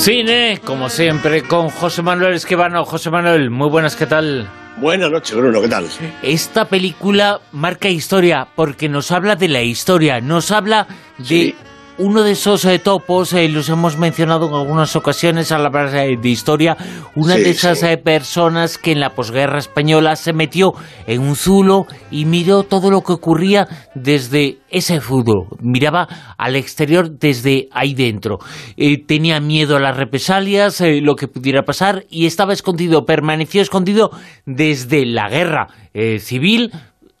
Cine, como siempre, con José Manuel Esquivano. José Manuel, muy buenas, ¿qué tal? Buenas noches, Bruno, ¿qué tal? Esta película marca historia porque nos habla de la historia, nos habla de Sí. Uno de esos eh, topos, eh, los hemos mencionado en algunas ocasiones a la hablar eh, de historia, una Sí, de esas sí. eh, personas que en la posguerra española se metió en un zulo y miró todo lo que ocurría desde ese zulo, miraba al exterior desde ahí dentro. Tenía miedo a las represalias, lo que pudiera pasar y estaba escondido, permaneció escondido desde la guerra civil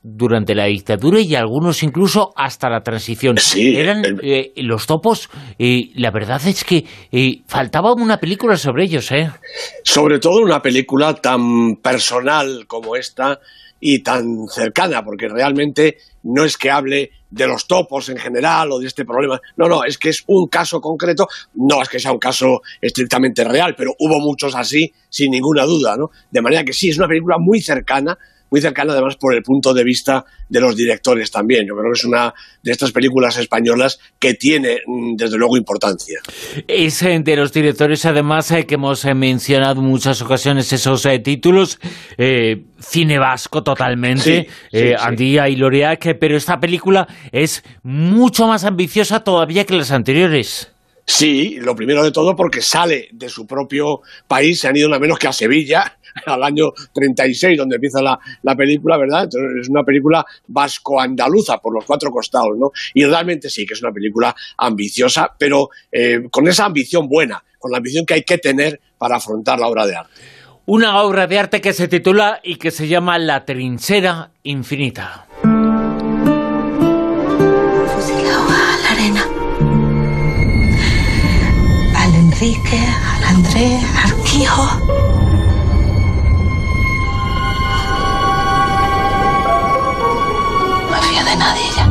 durante la dictadura y algunos incluso hasta la transición. Sí, Eran el- eh, los topos, eh, la verdad es que eh, faltaba una película sobre ellos, ¿eh? Sobre todo una película tan personal como esta y tan cercana, porque realmente no es que hable de los topos en general o de este problema. No, no, es que es un caso concreto. No es que sea un caso estrictamente real, pero hubo muchos así, sin ninguna duda, ¿no? De manera que sí, es una película muy cercana, muy cercana además por el punto de vista de los directores también. Yo creo que es una de estas películas españolas que tiene, mm, desde luego, importancia. Es eh, de los directores, además, eh, que hemos eh, mencionado en muchas ocasiones esos eh, títulos. eh, cine vasco totalmente, Sí, sí, eh, sí. Andía y Loreac, pero esta película es mucho más ambiciosa todavía que las anteriores. Sí, lo primero de todo porque sale de su propio país, se han ido nada menos que a Sevilla, al año 36, donde empieza la, la película, ¿verdad? Entonces es una película vasco-andaluza por los cuatro costados, ¿no? Y realmente sí que es una película ambiciosa, pero eh, con esa ambición buena, con la ambición que hay que tener para afrontar la obra de arte. Una obra de arte que se titula y que se llama La trinchera infinita. Enrique, al Andrés, al Quijo. No me fío de nadie ya.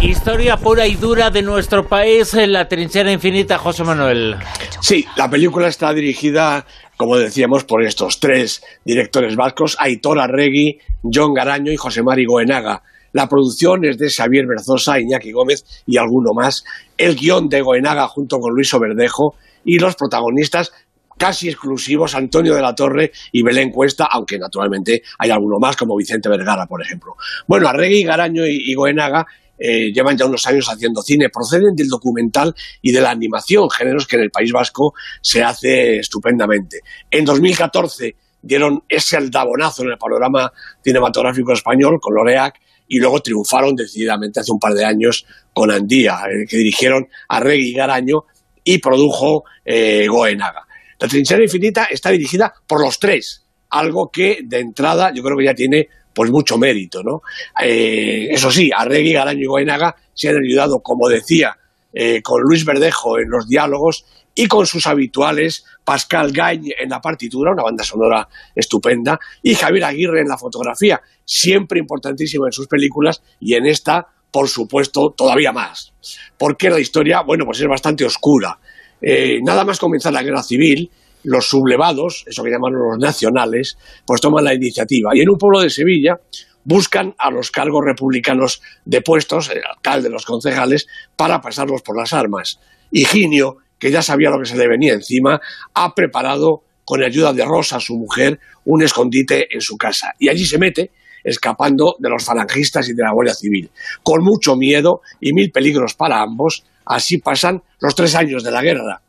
Historia pura y dura de nuestro país, en La trinchera infinita, José Manuel. Sí, la película está dirigida, como decíamos, por estos tres directores vascos, Aitor Arregui, John Garaño y José Mari Goenaga. La producción es de Xavier Berzosa, Iñaki Gómez y alguno más. El guion de Goenaga junto con Luis Verdejo y los protagonistas casi exclusivos Antonio de la Torre y Belén Cuesta, aunque naturalmente hay alguno más como Vicente Vergara, por ejemplo. Bueno, Arregui, Garaño y, y Goenaga eh, llevan ya unos años haciendo cine, proceden del documental y de la animación, géneros que en el País Vasco se hace estupendamente. En 2014 dieron ese aldabonazo en el panorama cinematográfico español con Loreac y luego triunfaron decididamente hace un par de años con Andía, eh, que dirigieron a Regui Garaño y produjo eh, Goenaga. La trinchera infinita está dirigida por los tres, algo que de entrada yo creo que ya tiene pues mucho mérito, ¿no? Eh, eso sí, Arregui, Garaño y Goenaga se han ayudado, como decía, eh, con Luis Verdejo en los diálogos y con sus habituales Pascal Gagne en la partitura, una banda sonora estupenda, y Javier Aguirre en la fotografía, siempre importantísimo en sus películas y en esta, por supuesto, todavía más. Porque la historia, bueno, pues es bastante oscura. Eh, nada más comenzar la guerra civil, los sublevados, eso que llaman los nacionales, pues toman la iniciativa. Y en un pueblo de Sevilla buscan a los cargos republicanos depuestos, el alcalde, los concejales, para pasarlos por las armas. Higinio, que ya sabía lo que se le venía encima, ha preparado, con ayuda de Rosa, su mujer, un escondite en su casa. Y allí se mete, escapando de los falangistas y de la Guardia Civil. Con mucho miedo y mil peligros para ambos, así pasan los tres años de la guerra.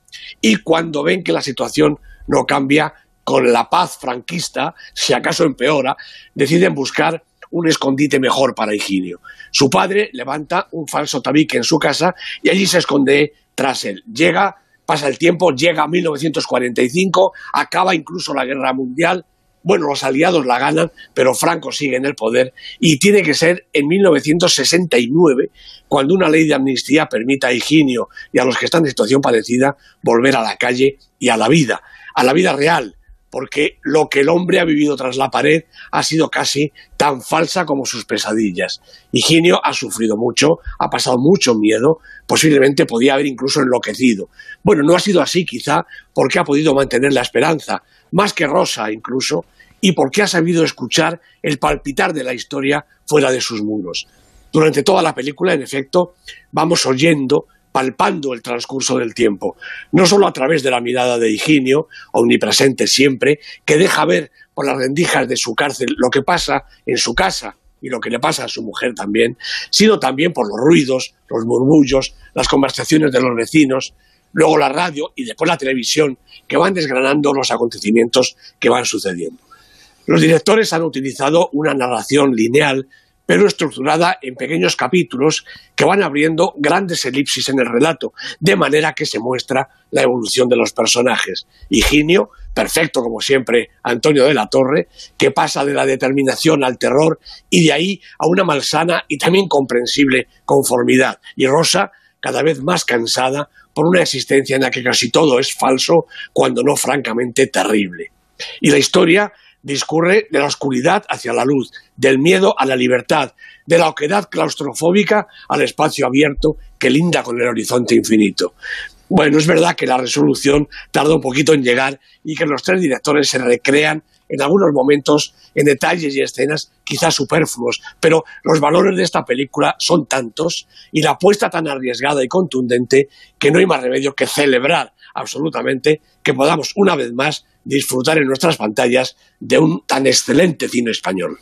Y cuando ven que la situación no cambia, con la paz franquista, si acaso empeora, deciden buscar un escondite mejor para Higinio. Su padre levanta un falso tabique en su casa y allí se esconde tras él. Llega, pasa el tiempo, llega a 1945, acaba incluso la guerra mundial. Bueno, los aliados la ganan, pero Franco sigue en el poder y tiene que ser en 1969 cuando una ley de amnistía permita a Higinio y a los que están en situación parecida volver a la calle y a la vida, a la vida real, porque lo que el hombre ha vivido tras la pared ha sido casi tan falsa como sus pesadillas. Higinio ha sufrido mucho, ha pasado mucho miedo, posiblemente podía haber incluso enloquecido. Bueno, no ha sido así quizá porque ha podido mantener la esperanza, más que Rosa incluso, y porque ha sabido escuchar el palpitar de la historia fuera de sus muros. Durante toda la película, en efecto, vamos oyendo palpando el transcurso del tiempo, no solo a través de la mirada de Higinio, omnipresente siempre, que deja ver por las rendijas de su cárcel lo que pasa en su casa y lo que le pasa a su mujer también, sino también por los ruidos, los murmullos, las conversaciones de los vecinos, luego la radio y después la televisión, que van desgranando los acontecimientos que van sucediendo. Los directores han utilizado una narración lineal pero estructurada en pequeños capítulos que van abriendo grandes elipsis en el relato, de manera que se muestra la evolución de los personajes. Higinio, perfecto como siempre, Antonio de la Torre, que pasa de la determinación al terror y de ahí a una malsana y también comprensible conformidad. Y Rosa, cada vez más cansada por una existencia en la que casi todo es falso, cuando no francamente terrible. Y la historia discurre de la oscuridad hacia la luz, del miedo a la libertad, de la oquedad claustrofóbica al espacio abierto que linda con el horizonte infinito. Bueno, es verdad que la resolución tarda un poquito en llegar y que los tres directores se recrean en algunos momentos en detalles y escenas quizás superfluos, pero los valores de esta película son tantos y la apuesta tan arriesgada y contundente que no hay más remedio que celebrar absolutamente que podamos una vez más disfrutar en nuestras pantallas de un tan excelente cine español.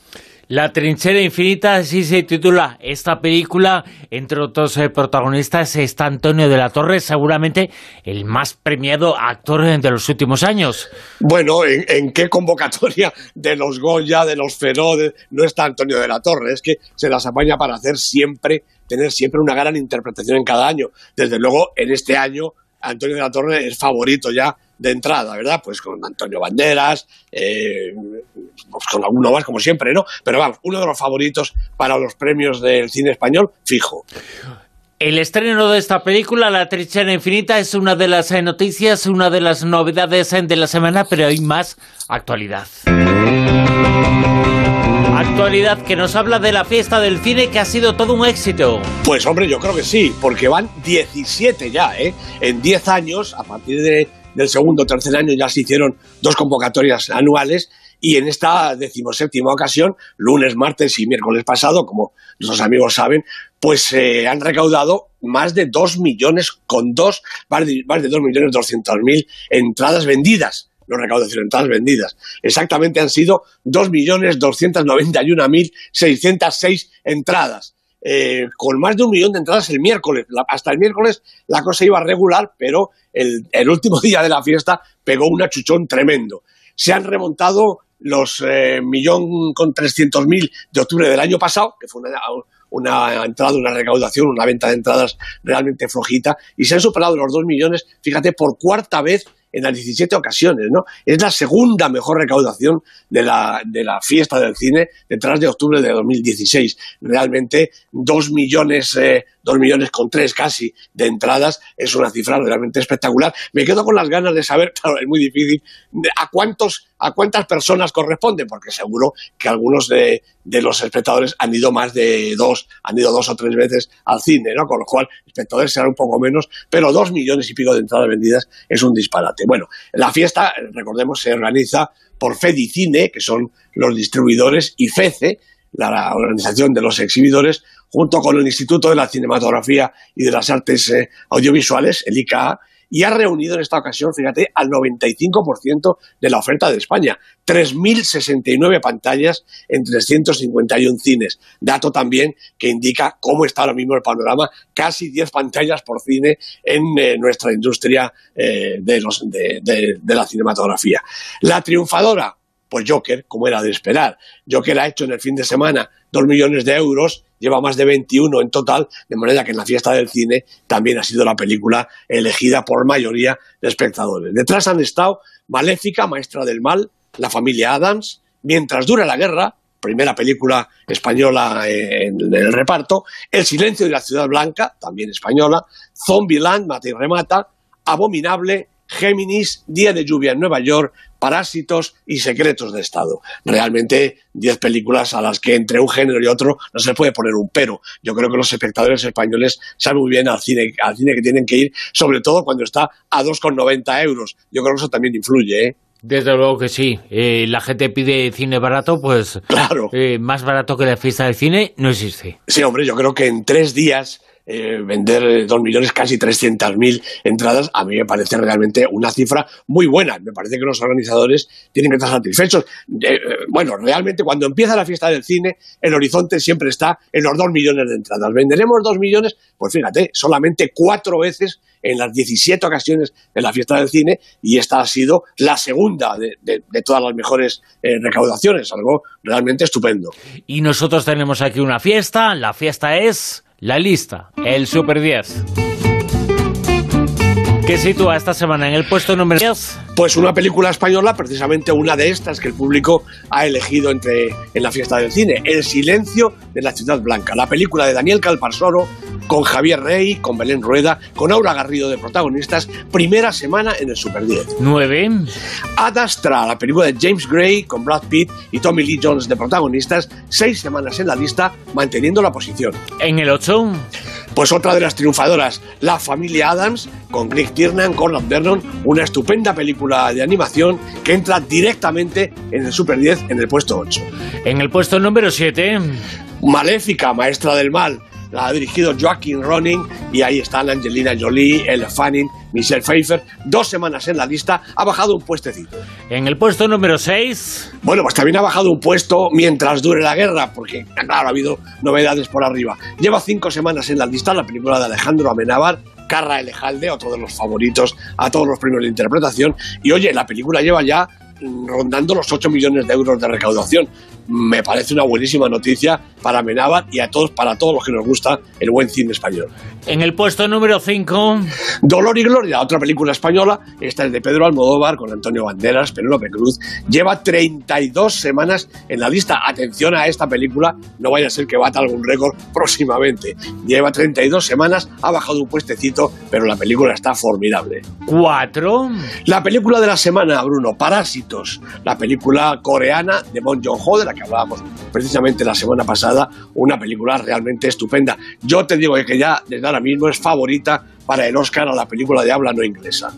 La trinchera infinita, así se titula esta película. Entre otros eh, protagonistas está Antonio de la Torre, seguramente el más premiado actor de los últimos años. Bueno, ¿en, qué convocatoria de los Goya, de los Feroz, no está Antonio de la Torre? Es que se las apaña para hacer siempre, tener siempre una gran interpretación en cada año. Desde luego, en este año, Antonio de la Torre es favorito ya de entrada, ¿verdad? Pues con Antonio Banderas, eh, pues con alguno más, como siempre, ¿no? Pero vamos, uno de los favoritos para los premios del cine español, fijo. El estreno de esta película, La Trinchera Infinita, es una de las eh, noticias, una de las novedades eh, de la semana, pero hay más actualidad. Actualidad que nos habla de la fiesta del cine que ha sido todo un éxito. Pues hombre, yo creo que sí, porque van 17 ya, ¿eh? En 10 años, a partir de del segundo o tercer año ya se hicieron dos convocatorias anuales y en esta decimoséptima ocasión, lunes, martes y miércoles pasado, como nuestros amigos saben, pues se han recaudado más de dos millones con dos, más de, más de dos millones doscientos mil entradas vendidas no recaudación, entradas vendidas. Exactamente han sido millones mil seis entradas. Eh, con más de un millón de entradas el miércoles. hasta el miércoles la cosa iba regular, pero el, último día de la fiesta pegó un achuchón tremendo. Se han remontado los eh, millón con trescientos mil de octubre del año pasado, que fue una, una entrada, una recaudación, una venta de entradas realmente flojita, y se han superado los dos millones, fíjate, por cuarta vez en las 17 ocasiones, ¿no? Es la segunda mejor recaudación de la, de la fiesta del cine detrás de octubre de 2016. Realmente, dos millones, eh, dos millones con tres casi de entradas es una cifra realmente espectacular. Me quedo con las ganas de saber, claro, es muy difícil, a cuántos, a cuántas personas corresponde, porque seguro que algunos de, de los espectadores han ido más de dos, han ido dos o tres veces al cine, ¿no? Con lo cual, espectadores serán un poco menos, pero dos millones y pico de entradas vendidas es un disparate. Bueno, la fiesta, recordemos, se organiza por Fedicine, que son los distribuidores, y FECE, la organización de los exhibidores, junto con el Instituto de la Cinematografía y de las Artes eh, Audiovisuales, el ICA, y ha reunido en esta ocasión, fíjate, al 95% de la oferta de España. 3.069 pantallas en 351 cines. Dato también que indica cómo está ahora mismo el panorama. Casi 10 pantallas por cine en eh, nuestra industria eh, de, de, de la cinematografía. La triunfadora, pues Joker, como era de esperar. Joker ha hecho en el fin de semana dos millones de euros, lleva más de 21 en total, de manera que en la fiesta del cine también ha sido la película elegida por mayoría de espectadores. Detrás han estado Maléfica, Maestra del Mal, La familia Adams, Mientras dura la guerra, primera película española en, el reparto, El silencio de la ciudad blanca, también española, Zombieland, Mata y Remata, Abominable, Géminis, Día de lluvia en Nueva York, Parásitos y Secretos de Estado. Realmente diez películas a las que entre un género y otro no se puede poner un pero. Yo creo que los espectadores españoles saben muy bien al cine, al cine que tienen que ir, sobre todo cuando está a 2,90 euros. Yo creo que eso también influye, ¿eh? Desde luego que sí. Eh, la gente pide cine barato, pues claro. Eh, más barato que la fiesta del cine no existe. Sí, hombre, yo creo que en tres días eh, vender eh, dos millones, casi 300.000 entradas, a mí me parece realmente una cifra muy buena. Me parece que los organizadores tienen que estar satisfechos. Eh, bueno, realmente cuando empieza la fiesta del cine, el horizonte siempre está en los dos millones de entradas. ¿Venderemos dos millones? Pues fíjate, solamente cuatro veces en las 17 ocasiones de la fiesta del cine y esta ha sido la segunda de, todas las mejores recaudaciones, algo realmente estupendo. Y nosotros tenemos aquí una fiesta, la fiesta es la lista, el Super 10. ¿Qué sitúa esta semana en el puesto número 10? Pues una película española, precisamente una de estas que el público ha elegido entre, en la fiesta del cine, El silencio de la ciudad blanca, la película de Daniel Calparsoro con Javier Rey, con Belén Rueda, con Aura Garrido de protagonistas, primera semana en el Super 10. 9. Ad Astra, la película de James Gray con Brad Pitt y Tommy Lee Jones de protagonistas, seis semanas en la lista, manteniendo la posición. En el 8. Pues otra de las triunfadoras, La familia Adams, con Greg Tiernan, con Vernon, una estupenda película de animación que entra directamente en el Super 10 en el puesto 8. En el puesto número 7. Maléfica, maestra del mal, la ha dirigido Joaquin Ronin y ahí están Angelina Jolie, Elle Fanning, Michelle Pfeiffer, dos semanas en la lista, ha bajado un puestecito. En el puesto número 6. Bueno, pues también ha bajado un puesto mientras dure la guerra, porque claro, ha habido novedades por arriba. Lleva cinco semanas en la lista la película de Alejandro Amenábar, Carra Elejalde, otro de los favoritos a todos los premios de interpretación. Y oye, la película lleva ya rondando los 8 millones de euros de recaudación me parece una buenísima noticia para Menábar y a todos, para todos los que nos gusta el buen cine español. En el puesto número 5. Dolor y Gloria, otra película española. Esta es de Pedro Almodóvar con Antonio Banderas, Penélope Cruz. Lleva 32 semanas en la lista. Atención a esta película, no vaya a ser que bata algún récord próximamente. Lleva 32 semanas, ha bajado un puestecito, pero la película está formidable. 4. La película de la semana, Bruno, Parásitos. La película coreana de Bon Joon-ho, de la que hablábamos precisamente la semana pasada, una película realmente estupenda. Yo te digo que ya desde ahora mismo es favorita para el Oscar a la película de habla no inglesa.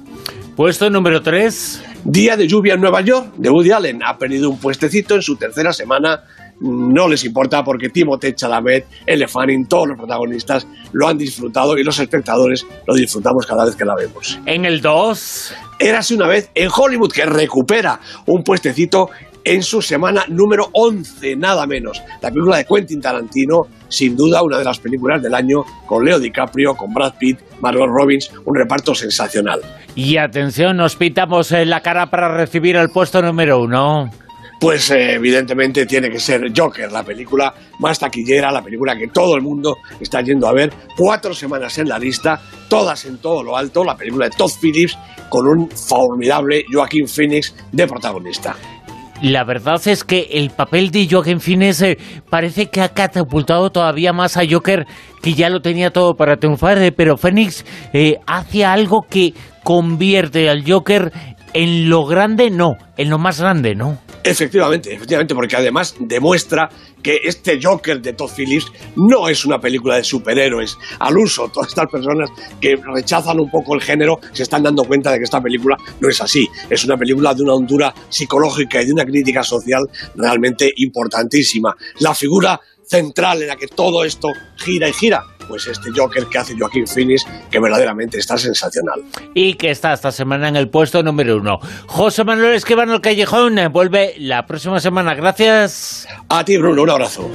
Puesto número 3. Día de lluvia en Nueva York, de Woody Allen. Ha perdido un puestecito en su tercera semana. No les importa porque Timothée Chalamet, Elle Fanning, todos los protagonistas lo han disfrutado y los espectadores lo disfrutamos cada vez que la vemos. En el 2. Érase una vez en Hollywood que recupera un puestecito en su semana número 11, nada menos. La película de Quentin Tarantino, sin duda una de las películas del año, con Leo DiCaprio, con Brad Pitt, Margot Robbins, un reparto sensacional. Y atención, nos pitamos en la cara para recibir el puesto número uno. Pues eh, evidentemente tiene que ser Joker, la película más taquillera, la película que todo el mundo está yendo a ver. Cuatro semanas en la lista, todas en todo lo alto, la película de Todd Phillips con un formidable Joaquín Phoenix de protagonista. La verdad es que el papel de Joaquin Phoenix eh, parece que ha catapultado todavía más a Joker, que ya lo tenía todo para triunfar, eh, pero Phoenix hace algo que convierte al Joker en lo grande, no, en lo más grande, ¿no? Efectivamente, efectivamente, porque además demuestra que este Joker de Todd Phillips no es una película de superhéroes. Al uso, todas estas personas que rechazan un poco el género se están dando cuenta de que esta película no es así. Es una película de una hondura psicológica y de una crítica social realmente importantísima. La figura central en la que todo esto gira y gira pues este Joker que hace Joaquín Phoenix, que verdaderamente está sensacional. Y que está esta semana en el puesto número uno. José Manuel Esquivano el Callejón vuelve la próxima semana. Gracias. A ti, Bruno, un abrazo.